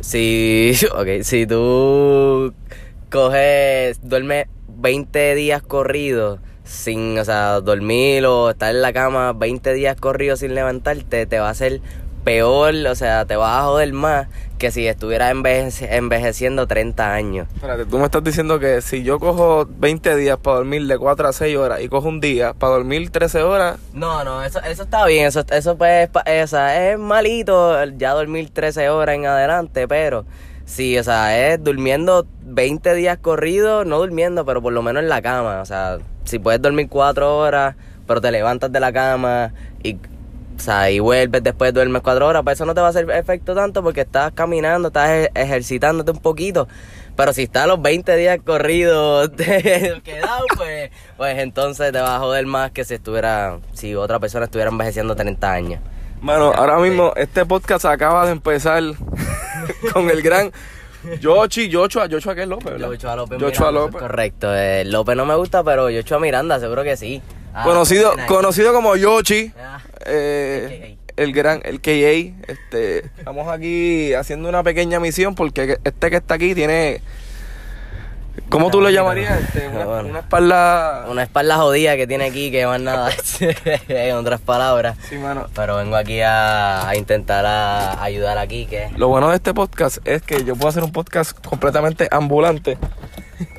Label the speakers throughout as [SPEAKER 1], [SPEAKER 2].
[SPEAKER 1] Si, ok, si tú coges, duermes 20 días corridos sin, o sea, dormir o estar en la cama 20 días corridos sin levantarte, te va a hacer peor, o sea, te vas a joder más que si estuvieras envejeci- envejeciendo 30 años.
[SPEAKER 2] Espérate, tú me estás diciendo que si yo cojo 20 días para dormir de 4 a 6 horas y cojo un día para dormir 13 horas,
[SPEAKER 1] No, no, eso, eso está bien, eso, eso pues, sea, es malito ya dormir 13 horas en adelante, pero sí, o sea, es durmiendo 20 días corridos, no durmiendo, pero por lo menos en la cama, o sea, si puedes dormir 4 horas, pero te levantas de la cama y, o sea, y vuelves después duermes 4 horas, pues eso no te va a hacer efecto tanto porque estás caminando, estás e- ejercitándote un poquito. Pero si estás los 20 días corridos quedado, pues, pues entonces te va a joder más que si estuviera, si otra persona estuviera envejeciendo 30 años.
[SPEAKER 2] Mano, ahora mismo este podcast acaba de empezar con el gran Yochi, Yochua, Yochua que es López, ¿verdad?
[SPEAKER 1] Yochoa López
[SPEAKER 2] Yochua
[SPEAKER 1] Miranda,
[SPEAKER 2] López.
[SPEAKER 1] Correcto. eh, López no me gusta, pero Yochoa Miranda, seguro que sí. Ah,
[SPEAKER 2] Conocido, conocido como Yochi,
[SPEAKER 1] Ah,
[SPEAKER 2] eh, el gran, el KA. Este, estamos aquí haciendo una pequeña misión porque este que está aquí tiene, ¿cómo tú lo llamarías? Este, una,
[SPEAKER 1] Bueno.
[SPEAKER 2] una espalda...
[SPEAKER 1] Una espalda jodida que tiene aquí, que más nada, en otras palabras.
[SPEAKER 2] Sí, mano.
[SPEAKER 1] Pero vengo aquí a, a intentar a ayudar aquí, que
[SPEAKER 2] Lo bueno de este podcast es que yo puedo hacer un podcast completamente ambulante.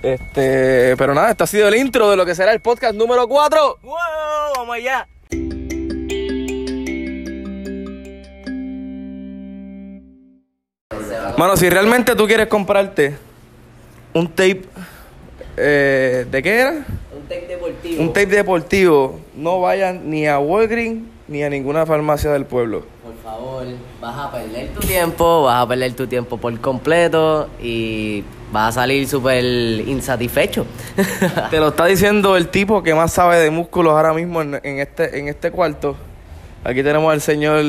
[SPEAKER 2] Este, pero nada, este ha sido el intro de lo que será el podcast número 4.
[SPEAKER 1] ¡Wow! ¡Vamos allá!
[SPEAKER 2] Mano, si realmente tú quieres comprarte un tape, eh, ¿de qué era?
[SPEAKER 1] Un tape deportivo.
[SPEAKER 2] Un tape deportivo, no vayas ni a Walgreens ni a ninguna farmacia del pueblo.
[SPEAKER 1] Por favor, vas a perder tu tiempo, vas a perder tu tiempo por completo y vas a salir súper insatisfecho.
[SPEAKER 2] Te lo está diciendo el tipo que más sabe de músculos ahora mismo en, en este, en este cuarto. Aquí tenemos al señor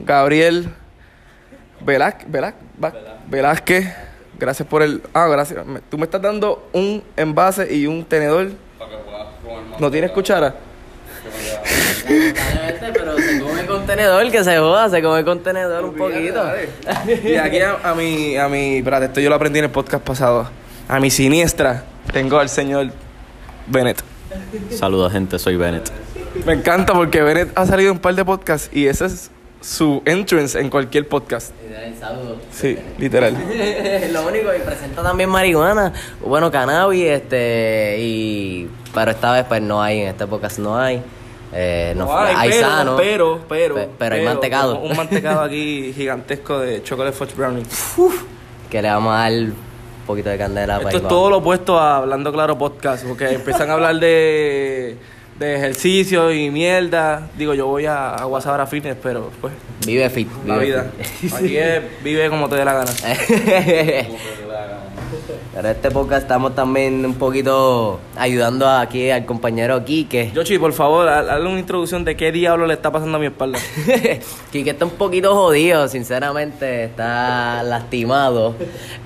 [SPEAKER 2] Gabriel Velázquez. Velázquez. Gracias por el... Ah, gracias. Tú me estás dando un envase y un tenedor. ¿No tienes cuchara?
[SPEAKER 1] pero se come contenedor, que se joda, se come contenedor un poquito.
[SPEAKER 2] Y aquí a, a mi... A mi espérate, esto yo lo aprendí en el podcast pasado. A mi siniestra tengo al señor Bennett.
[SPEAKER 3] Saludos gente, soy Bennett.
[SPEAKER 2] Me encanta porque Bennett ha salido en un par de podcasts y ese es su entrance en cualquier podcast.
[SPEAKER 1] Saludos.
[SPEAKER 2] Sí, literal.
[SPEAKER 1] Lo único, y presenta también marihuana, bueno, cannabis, este, y... Pero esta vez pues no hay, en este podcast no hay. Eh, no, fue- hay
[SPEAKER 2] pero,
[SPEAKER 1] sano.
[SPEAKER 2] pero, pero,
[SPEAKER 1] Pe- pero hay mantecado.
[SPEAKER 2] Un mantecado aquí gigantesco de chocolate fudge brownie.
[SPEAKER 1] Que le vamos a dar un poquito de candela para
[SPEAKER 2] Esto es todo lo opuesto a Hablando Claro Podcast, porque empiezan a hablar de, de ejercicio y mierda. Digo, yo voy a, a Guasabara Fitness, pero pues,
[SPEAKER 1] Vive fit.
[SPEAKER 2] la
[SPEAKER 1] vive
[SPEAKER 2] vida.
[SPEAKER 1] fit.
[SPEAKER 2] Aquí es, vive como te dé la gana.
[SPEAKER 1] Pero este podcast estamos también un poquito ayudando aquí al compañero Quique.
[SPEAKER 2] Yoshi, por favor, ha- hazle una introducción de qué diablo le está pasando a mi espalda.
[SPEAKER 1] Quique está un poquito jodido, sinceramente, está lastimado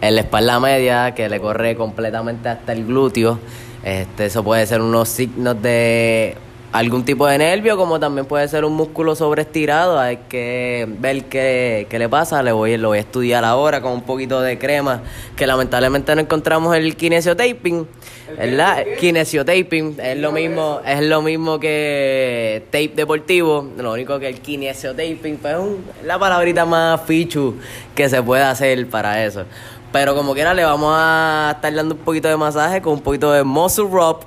[SPEAKER 1] en la espalda media que le corre completamente hasta el glúteo. Este, eso puede ser unos signos de algún tipo de nervio, como también puede ser un músculo sobreestirado. Hay que ver qué, qué le pasa. Le voy, lo voy a estudiar ahora con un poquito de crema, que lamentablemente no encontramos el kinesiotaping. ¿Verdad? Kinesiotaping es lo mismo, es lo mismo que tape deportivo. Lo único que el kinesiotaping pues, es un- es la palabrita más fichu que se puede hacer para eso. Pero como quiera le vamos a estar dando un poquito de masaje con un poquito de muscle rub.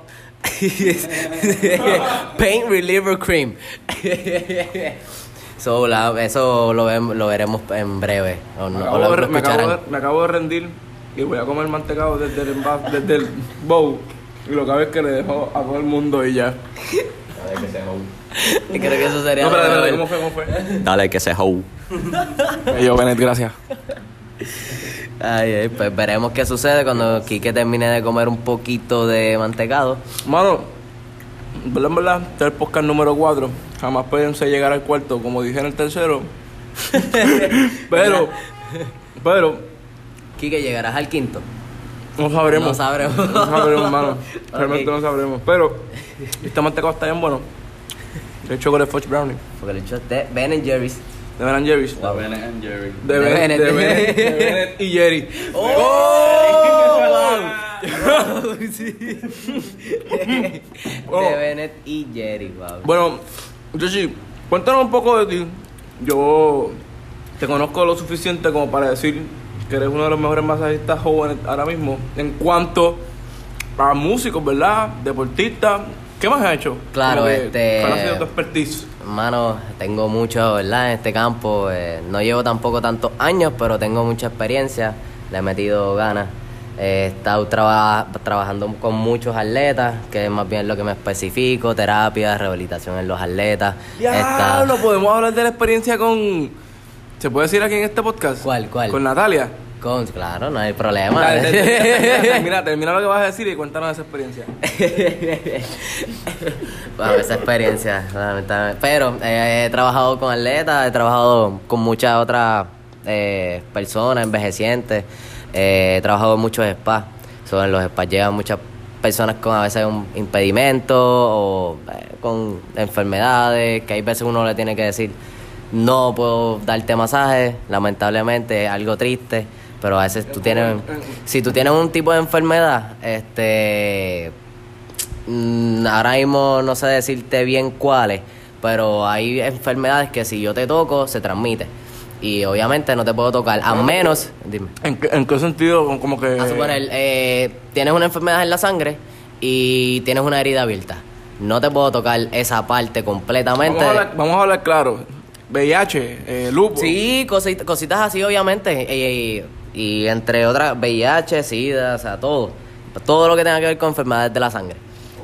[SPEAKER 1] Pain Reliever Cream. So, la- eso lo, vem- lo veremos en breve. O, no-
[SPEAKER 2] Me
[SPEAKER 1] o
[SPEAKER 2] acabo,
[SPEAKER 1] lo,
[SPEAKER 2] de,
[SPEAKER 1] lo
[SPEAKER 2] me acabo de- me acabo de rendir y voy a comer mantecado desde el, desde el bowl. Y lo que hago es que le dejo a todo el mundo y ya.
[SPEAKER 1] Y creo que eso sería.
[SPEAKER 2] No, pero,
[SPEAKER 1] mejor.
[SPEAKER 2] ¿cómo fue? ¿Cómo fue?
[SPEAKER 3] Dale que se hoe.
[SPEAKER 2] Y yo, Bennett, gracias.
[SPEAKER 1] Ay, ay, pues veremos qué sucede cuando Quique termine de comer un poquito de mantecado.
[SPEAKER 2] Mano, verdad, verdad, este es el podcast número 4. Jamás pensé llegar al cuarto, como dije en el tercero. pero, pero,
[SPEAKER 1] Quique, llegarás al quinto.
[SPEAKER 2] no sabremos.
[SPEAKER 1] No sabremos.
[SPEAKER 2] No sabremos, mano. Realmente no sabremos. Pero, este mantecado está bien bueno. El chocolate fudge brownie.
[SPEAKER 1] Porque el hecho es de Ben Jerry's.
[SPEAKER 2] De Ben and Jerry's.
[SPEAKER 3] La Ben and Jerry.
[SPEAKER 2] De
[SPEAKER 1] De
[SPEAKER 2] Ben,
[SPEAKER 1] Bennett.
[SPEAKER 2] de Bennett- de Bennett y Jerry.
[SPEAKER 1] ¡Oh! wow. Sí.
[SPEAKER 2] Oh.
[SPEAKER 1] De Bennett y Jerry, wow.
[SPEAKER 2] Bueno, Yoshi, cuéntanos un poco de ti. Yo te conozco lo suficiente como para decir que eres uno de los mejores masajistas jóvenes ahora mismo. En cuanto a músicos, ¿verdad? Deportistas. ¿Qué más has hecho?
[SPEAKER 1] Claro,
[SPEAKER 2] que,
[SPEAKER 1] este-
[SPEAKER 2] ¿Cuál ha sido tu expertise?
[SPEAKER 1] Hermano, tengo mucho, ¿verdad? En este campo. eh, no llevo tampoco tantos años, pero tengo mucha experiencia. Le he metido ganas. Eh, he estado traba- trabajando con muchos atletas, que es más bien lo que me especifico, terapia, rehabilitación en los atletas. Estado-
[SPEAKER 2] Diablo, podemos hablar de la experiencia con. ¿Se puede decir aquí en este podcast?
[SPEAKER 1] ¿Cuál, cuál?
[SPEAKER 2] Con Natalia.
[SPEAKER 1] Claro, no hay problema.
[SPEAKER 2] Dale, te- te- te- termina, termina lo que vas a decir y cuéntanos esa experiencia.
[SPEAKER 1] Bueno, esa experiencia, lamentablemente. Pero eh, he trabajado con atletas, he trabajado con muchas otras eh, personas, envejecientes. eh, he trabajado en muchos spas. So, en los spas llegan muchas personas con a veces un impedimento o eh, con enfermedades, que hay veces uno le tiene que decir, no puedo darte masaje, lamentablemente, es algo triste. Pero a veces tú tienes, si tú tienes un tipo de enfermedad, este, Mm, ahora mismo no sé decirte bien cuáles, pero hay enfermedades que si yo te toco se transmite. Y obviamente no te puedo tocar, a menos, dime,
[SPEAKER 2] ¿En qué, en qué sentido? Como que.
[SPEAKER 1] a suponer, eh, tienes una enfermedad en la sangre y tienes una herida abierta. No te puedo tocar esa parte completamente.
[SPEAKER 2] Vamos a hablar, vamos a hablar claro. VIH, eh, lupus.
[SPEAKER 1] Sí, cosit- cositas así, obviamente. Y, y entre otras, VIH, SIDA, o sea, todo. Todo lo que tenga que ver con enfermedades de la sangre.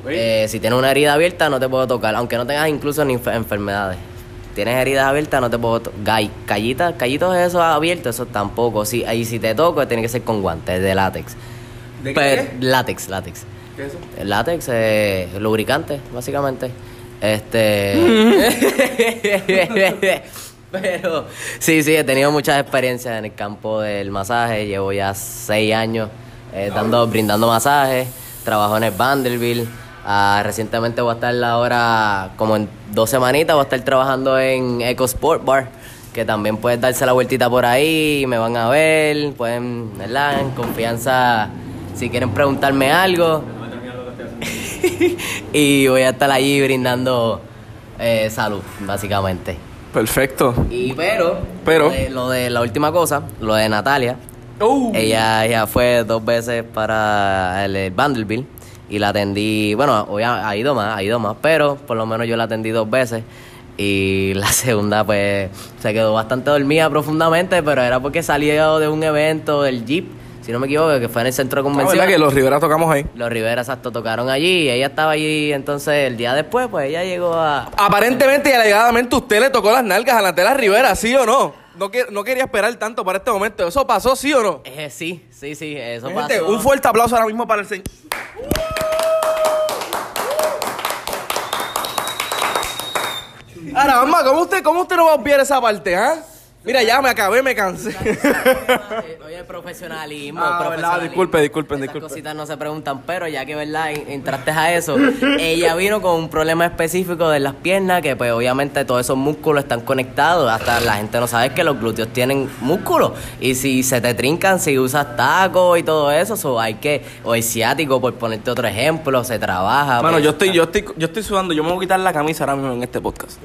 [SPEAKER 1] Eh, si tienes una herida abierta, no te puedo tocar. Aunque no tengas incluso ni enfer- enfermedades. Tienes heridas abiertas, no te puedo tocar. Callitas, callitos esos abiertos, eso tampoco. Sí, ahí si te toco, tiene que ser con guantes de látex.
[SPEAKER 2] ¿De qué?
[SPEAKER 1] Pero- látex, látex.
[SPEAKER 2] ¿Qué es eso?
[SPEAKER 1] El látex lubricante, básicamente. Este. Pero sí, sí, he tenido muchas experiencias en el campo del masaje. Llevo ya seis años eh, dando, brindando masajes. Trabajo en el Vanderbilt. Ah, recientemente voy a estar ahora, como en dos semanitas, voy a estar trabajando en Eco Sport Bar. Que también puedes darse la vueltita por ahí, me van a ver, pueden, ¿verdad? En confianza, si quieren preguntarme algo. y voy a estar allí brindando eh, salud, básicamente.
[SPEAKER 2] Perfecto.
[SPEAKER 1] Y pero,
[SPEAKER 2] Pero.
[SPEAKER 1] Lo, de, lo de la última cosa, lo de Natalia,
[SPEAKER 2] Uh,
[SPEAKER 1] ella, ella fue dos veces para el, el Vanderbilt y la atendí, bueno, hoy ha, ha ido más, ha ido más, pero por lo menos yo la atendí dos veces y la segunda pues se quedó bastante dormida profundamente, pero era porque salió de un evento del Jeep, si no me equivoco, que fue en el centro de
[SPEAKER 2] ah, ¿verdad
[SPEAKER 1] convenciones.
[SPEAKER 2] que los Rivera tocamos ahí?
[SPEAKER 1] Los Rivera exacto tocaron allí y ella estaba allí, entonces el día después pues ella llegó a...
[SPEAKER 2] Aparentemente y alegadamente usted le tocó las nalgas a Natalia Rivera, ¿sí o no? No, que- no quería esperar tanto para este momento. ¿Eso pasó, sí o no?
[SPEAKER 1] Eh, sí, sí, sí, eso
[SPEAKER 2] Gente,
[SPEAKER 1] pasó.
[SPEAKER 2] un fuerte aplauso ahora mismo para el señor. Ahora, mamá, ¿cómo usted, ¿cómo usted no va a obviar esa parte, ah? Mira, ya me acabé, me cansé.
[SPEAKER 1] Oye, profesionalismo,
[SPEAKER 2] Ah, verdad,
[SPEAKER 1] profesionalismo.
[SPEAKER 2] disculpe, disculpen, disculpen.
[SPEAKER 1] cositas no se preguntan, pero ya que, ¿verdad? en- Entraste a eso. ella vino con un problema específico de las piernas, que pues obviamente todos esos músculos están conectados. Hasta la gente no sabe que los glúteos tienen músculos. Y si se te trincan, si usas tacos y todo eso, so hay que, o el ciático, por ponerte otro ejemplo, se trabaja.
[SPEAKER 2] Mano,
[SPEAKER 1] pues,
[SPEAKER 2] yo estoy, yo estoy, yo estoy sudando. Yo me voy a quitar la camisa ahora mismo en este podcast.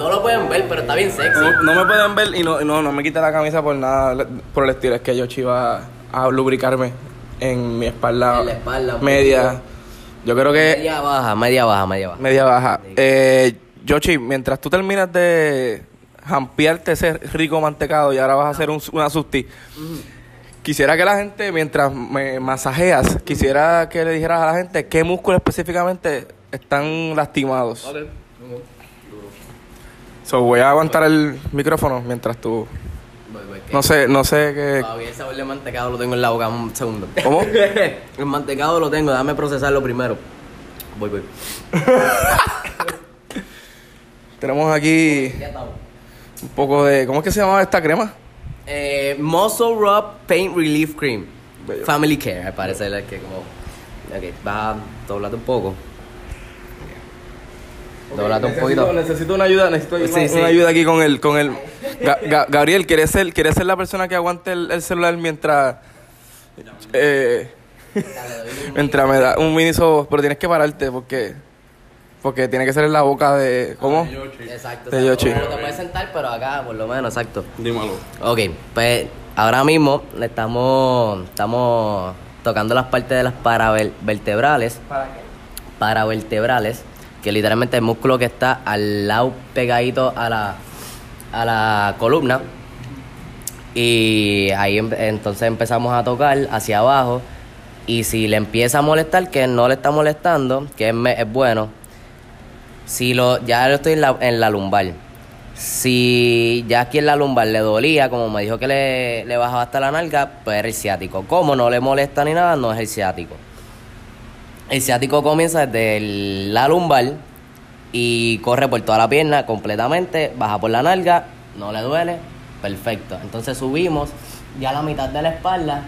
[SPEAKER 1] No lo pueden ver, pero está bien sexy.
[SPEAKER 2] No, no me pueden ver y no, no, no me quita la camisa por nada, por el estilo. Es que yo iba a lubricarme en mi espalda,
[SPEAKER 1] En la espalda,
[SPEAKER 2] media. Yo creo que
[SPEAKER 1] Media baja, media baja, media baja.
[SPEAKER 2] media baja. Eh, Yoshi, mientras tú terminas de jampearte ese rico mantecado y ahora vas a hacer un, una susti, quisiera que la gente, mientras me masajeas, quisiera que le dijeras a la gente qué músculos específicamente están lastimados. So, voy a aguantar el micrófono mientras tú... No sé, no sé qué...
[SPEAKER 1] Todavía el sabor de mantecado lo tengo en la boca un segundo.
[SPEAKER 2] ¿Cómo?
[SPEAKER 1] el mantecado lo tengo, déjame procesarlo primero. Voy, voy.
[SPEAKER 2] Tenemos aquí un poco de... ¿Cómo es que se llama esta crema?
[SPEAKER 1] Eh, Muscle Rub Paint Relief Cream.
[SPEAKER 2] Bello.
[SPEAKER 1] Family Care, al parecer es que como... Ok, vas a doblarte un poco. Doblate un
[SPEAKER 2] necesito,
[SPEAKER 1] poquito.
[SPEAKER 2] necesito una ayuda, necesito
[SPEAKER 1] Sí,
[SPEAKER 2] una,
[SPEAKER 1] sí.
[SPEAKER 2] una ayuda aquí con el, con el. Ga- Ga- Gabriel, ¿quieres ser, ¿quieres ser la persona que aguante el, el celular mientras. Eh, mientras me da un mini sobo, pero tienes que pararte porque. Porque tiene que ser en la boca de. ¿Cómo?
[SPEAKER 1] Exacto.
[SPEAKER 2] De Yoshi.
[SPEAKER 1] Te puedes sentar, pero acá, por lo menos, exacto.
[SPEAKER 3] Dímelo.
[SPEAKER 1] Ok, pues ahora mismo le estamos, estamos tocando las partes de las paravertebrales.
[SPEAKER 2] ¿Para qué?
[SPEAKER 1] Paravertebrales, que literalmente el músculo que está al lado pegadito a la, a la columna. Y ahí entonces empezamos a tocar hacia abajo. Y si le empieza a molestar, que no le está molestando, que es, es bueno. Si lo, ya lo estoy en la, en la lumbar. Si ya aquí en la lumbar le dolía, como me dijo que le, le bajaba hasta la nalga, pues era el ciático. Como no le molesta ni nada, no es el ciático. El ciático comienza desde el- la lumbar y corre por toda la pierna completamente, baja por la nalga, no le duele, perfecto. Entonces subimos ya a la mitad de la espalda,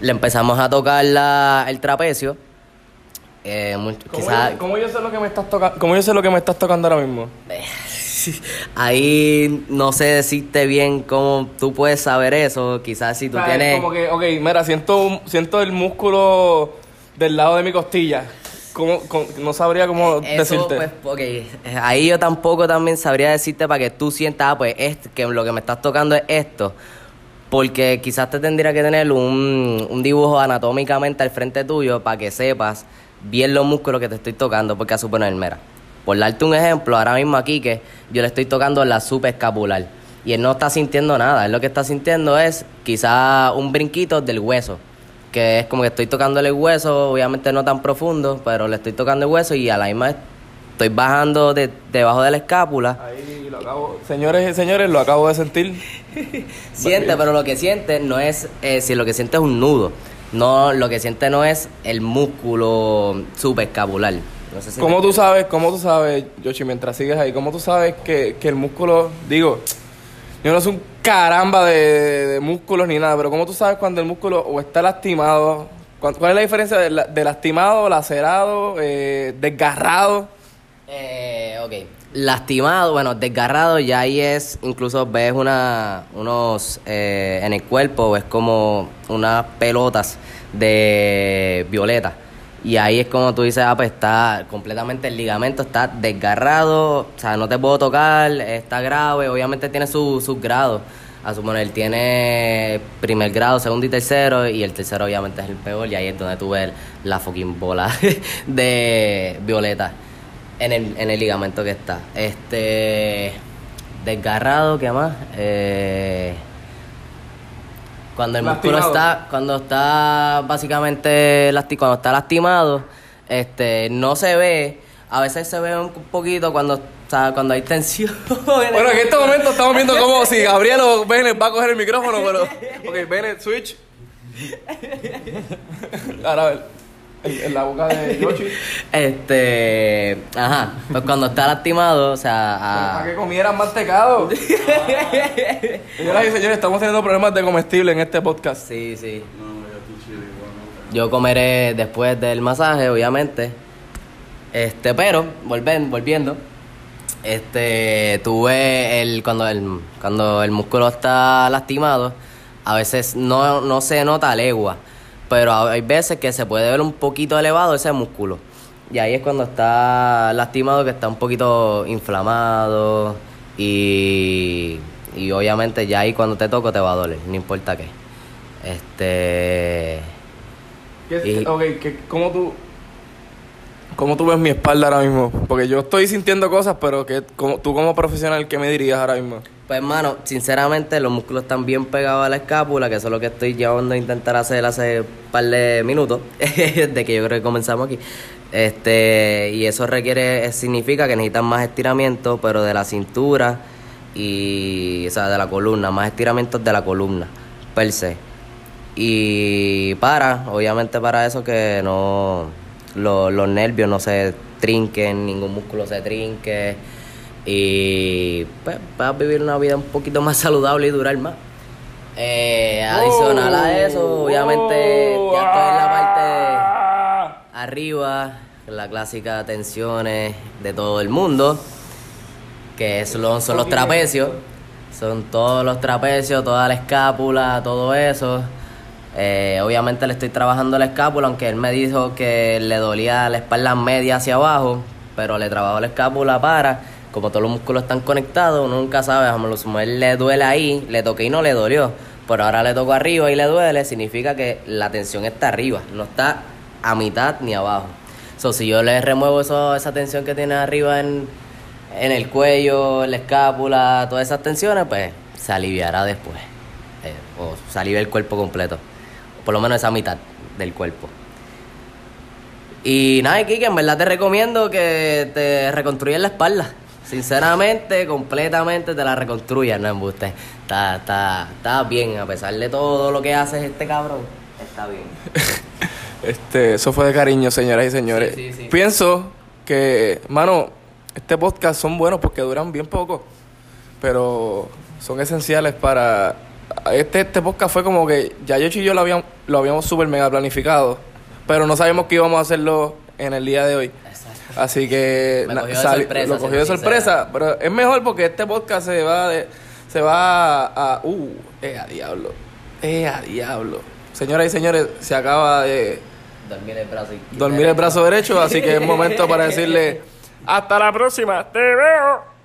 [SPEAKER 1] le empezamos a tocar la- el trapecio. Eh,
[SPEAKER 2] ¿Cómo,
[SPEAKER 1] quizá-
[SPEAKER 2] yo, cómo yo sé lo que me estás tocando? ¿Cómo yo sé lo que me estás tocando ahora mismo?
[SPEAKER 1] Ahí no sé decirte bien cómo tú puedes saber eso. Quizás si tú
[SPEAKER 2] O sea, es
[SPEAKER 1] tienes.
[SPEAKER 2] Como que, ok, mira, siento, siento el músculo del lado de mi costilla. ¿Cómo, cómo- no sabría cómo
[SPEAKER 1] Eso,
[SPEAKER 2] decirte.
[SPEAKER 1] pues, ahí yo tampoco también sabría decirte para que tú sientas, ah, pues, este, que lo que me estás tocando es esto. Porque quizás te tendría que tener un, un dibujo anatómicamente al frente tuyo para que sepas bien los músculos que te estoy tocando. Porque a suponer, mira, por darte un ejemplo, ahora mismo aquí que yo le estoy tocando la subescapular y él no está sintiendo nada. Él lo que está sintiendo es quizás un brinquito del hueso que es como que estoy tocando el hueso, obviamente no tan profundo, pero le estoy tocando el hueso y a la misma estoy bajando de, debajo de la escápula.
[SPEAKER 2] Ahí lo acabo. Señores y señores, lo acabo de sentir.
[SPEAKER 1] Siente, pero lo que siente no es, eh, si lo que siente es un nudo, no, lo que siente no es el músculo subescapular. No sé si
[SPEAKER 2] ¿Cómo tú sabes, cómo tú sabes, Yoshi, mientras sigues ahí, cómo tú sabes que, que el músculo, digo, yo no soy un caramba de, músculos ni nada, pero cómo tú sabes cuando el músculo o está lastimado, cuál es la diferencia de lastimado, lacerado, eh, desgarrado?
[SPEAKER 1] Eh, ok. Lastimado, bueno, desgarrado, ya ahí es, incluso ves una, unos, eh, en el cuerpo, ves como unas pelotas de violeta. Y ahí es como tú dices, ah, pues está completamente el ligamento, está desgarrado, o sea, no te puedo tocar, está grave, obviamente tiene su- sus grados. A suponer, tiene primer grado, segundo y tercero, y el tercero obviamente es el peor, y ahí es donde tú ves la fucking bola de violeta en el, en el ligamento que está. Este. Desgarrado, ¿qué más? Eh, cuando el músculo
[SPEAKER 2] Lastimado.
[SPEAKER 1] está. Cuando está básicamente lasti cuando está lastimado, este, no se ve. A veces se ve un poquito cuando, o sea, cuando hay tensión.
[SPEAKER 2] Bueno, en este momento estamos viendo como si Gabriel o Bennett va a coger el micrófono, pero... Ok, Bennett, switch. Ahora a ver, en, la boca de Yoshi.
[SPEAKER 1] Este. Ajá. Pues cuando está lastimado, o sea. a-
[SPEAKER 2] Para que comieran mantecado. Señoras y señores, estamos teniendo problemas de comestible en este podcast.
[SPEAKER 1] Sí, sí. Yo comeré después del masaje, obviamente. Este, pero, volven, volviendo. Este, tuve el cuando el cuando el músculo está lastimado, a veces no, no se nota legua, pero hay veces que se puede ver un poquito elevado ese músculo. Y ahí es cuando está lastimado, que está un poquito inflamado y, y obviamente ya ahí cuando te toco te va a doler, no importa qué. Este...
[SPEAKER 2] ¿Qué-
[SPEAKER 1] Y-
[SPEAKER 2] ok, ¿qué- ¿cómo tú... ¿Cómo tú ves mi espalda ahora mismo? Porque yo estoy sintiendo cosas, pero que tú como profesional, ¿qué me dirías ahora mismo?
[SPEAKER 1] Pues hermano, sinceramente los músculos están bien pegados a la escápula, que eso es lo que estoy llevando a intentar hacer hace un par de minutos, de que yo creo que comenzamos aquí. Este, y eso requiere, significa que necesitan más estiramiento, pero de la cintura y, o sea, de la columna, más estiramientos de la columna, per se. Y para, obviamente para eso que no, lo- los nervios no se trinquen, ningún músculo se trinque y pues vas a vivir una vida un poquito más saludable y durar más. Eh, adicional a eso, obviamente ya estoy en la parte
[SPEAKER 2] Ah.
[SPEAKER 1] arriba, la clásica tensiones de todo el mundo, que es lo- son los trapecios, son todos los trapecios, toda la escápula, todo eso. Eh, obviamente le estoy trabajando la escápula, aunque él me dijo que le dolía la espalda media hacia abajo, pero le trabajo la escápula para, como todos los músculos están conectados, nunca sabe, a él le duele ahí, le toqué y no le dolió, pero ahora le toco arriba y le duele, significa que la tensión está arriba, no está a mitad ni abajo. So, si yo le remuevo esa tensión que tiene arriba en, en el cuello, en la escápula, todas esas tensiones, pues se aliviará después. Eh, o se alivia el cuerpo completo. Por lo menos esa mitad del cuerpo. Y nada, Kike, en verdad te recomiendo que te reconstruyas la espalda. Sinceramente, completamente te la reconstruyas, no embuste. Está, está, está bien, a pesar de todo lo que haces este cabrón. Está bien.
[SPEAKER 2] Este, eso fue de cariño, señoras y señores.
[SPEAKER 1] Sí, sí, sí.
[SPEAKER 2] Pienso que, mano, este podcast son buenos porque duran bien poco, pero son esenciales para... Este, este podcast fue como que ya yo y yo lo habíamos, lo habíamos súper mega planificado, pero no sabíamos que íbamos a hacerlo en el día de hoy.
[SPEAKER 1] Exacto.
[SPEAKER 2] Así que
[SPEAKER 1] Me cogió de sorpresa,
[SPEAKER 2] lo cogió de sorpresa, pero es mejor porque este podcast se va de, se va a uh, eh, a diablo. Eh, a diablo. Señoras y señores, se acaba de
[SPEAKER 1] Dormir el brazo
[SPEAKER 2] dormir el brazo derecho, así que es momento para decirle hasta la próxima. Te veo.